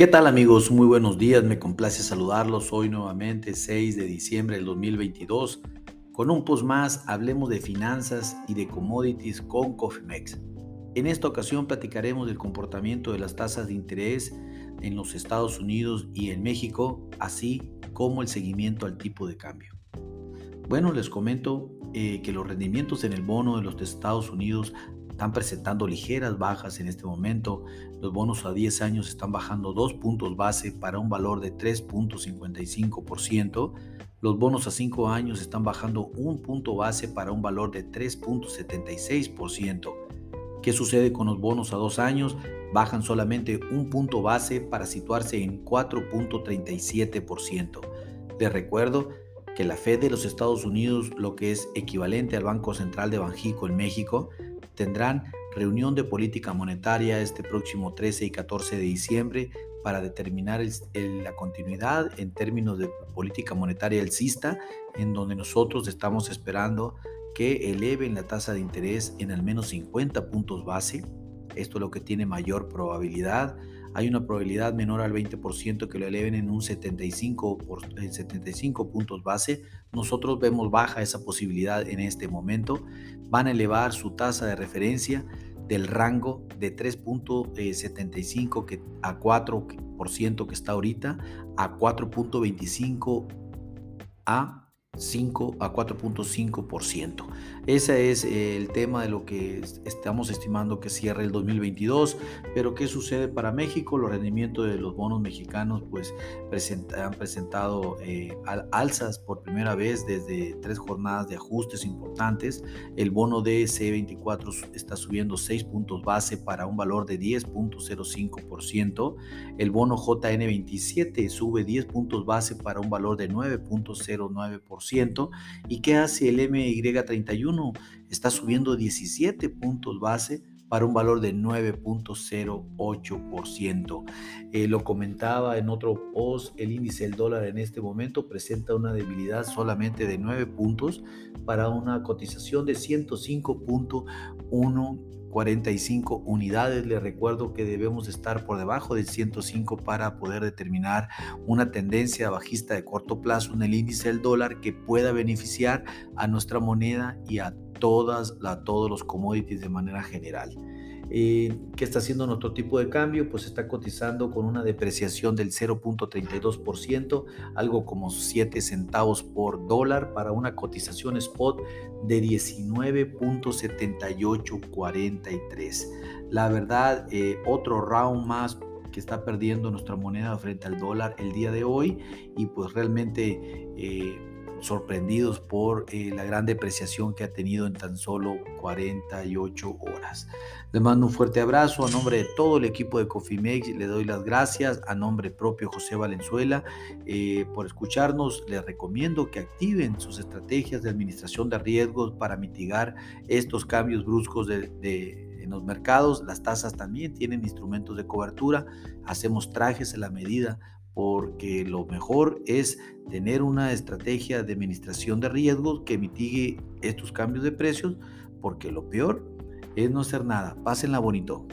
¿Qué tal amigos? Muy buenos días, me complace saludarlos hoy nuevamente 6 de diciembre del 2022. Con un post más, hablemos de finanzas y de commodities con Cofimex. En esta ocasión platicaremos del comportamiento de las tasas de interés en los Estados Unidos y en México, así como el seguimiento al tipo de cambio. Bueno, les comento eh, que los rendimientos en el bono de los Estados Unidos están presentando ligeras bajas en este momento. Los bonos a 10 años están bajando 2 puntos base para un valor de 3.55%. Los bonos a 5 años están bajando un punto base para un valor de 3.76%. ¿Qué sucede con los bonos a 2 años? Bajan solamente un punto base para situarse en 4.37%. Les recuerdo que la Fed de los Estados Unidos, lo que es equivalente al Banco Central de Banjico en México, tendrán reunión de política monetaria este próximo 13 y 14 de diciembre para determinar la continuidad en términos de política monetaria alcista, en donde nosotros estamos esperando que eleven la tasa de interés en al menos 50 puntos base. Esto es lo que tiene mayor probabilidad hay una probabilidad menor al 20% que lo eleven en un 75, por, 75 puntos base. Nosotros vemos baja esa posibilidad en este momento. Van a elevar su tasa de referencia del rango de 3.75 a 4% que está ahorita a 4.25 a 5 a 4.5%. Ese es el tema de lo que estamos estimando que cierre el 2022. Pero ¿qué sucede para México? Los rendimientos de los bonos mexicanos pues han presentado eh, alzas por primera vez desde tres jornadas de ajustes importantes. El bono de C24 está subiendo 6 puntos base para un valor de 10.05%. El bono JN27 sube 10 puntos base para un valor de 9.09%. ¿Y qué hace el MY31? Está subiendo 17 puntos base para un valor de 9.08%. Eh, lo comentaba en otro post, el índice del dólar en este momento presenta una debilidad solamente de 9 puntos para una cotización de 105.1 45 unidades. Les recuerdo que debemos estar por debajo del 105 para poder determinar una tendencia bajista de corto plazo en el índice del dólar que pueda beneficiar a nuestra moneda y a todas a todos los commodities de manera general. Eh, ¿Qué está haciendo nuestro tipo de cambio? Pues está cotizando con una depreciación del 0.32%, algo como 7 centavos por dólar para una cotización spot de 19.7843. La verdad, eh, otro round más que está perdiendo nuestra moneda frente al dólar el día de hoy y pues realmente... Eh, sorprendidos por eh, la gran depreciación que ha tenido en tan solo 48 horas. Les mando un fuerte abrazo a nombre de todo el equipo de Cofimex. Le doy las gracias a nombre propio José Valenzuela eh, por escucharnos. Les recomiendo que activen sus estrategias de administración de riesgos para mitigar estos cambios bruscos de, en los mercados. Las tasas también tienen instrumentos de cobertura. Hacemos trajes a la medida porque lo mejor es tener una estrategia de administración de riesgos que mitigue estos cambios de precios, porque lo peor es no hacer nada. Pásenla bonito.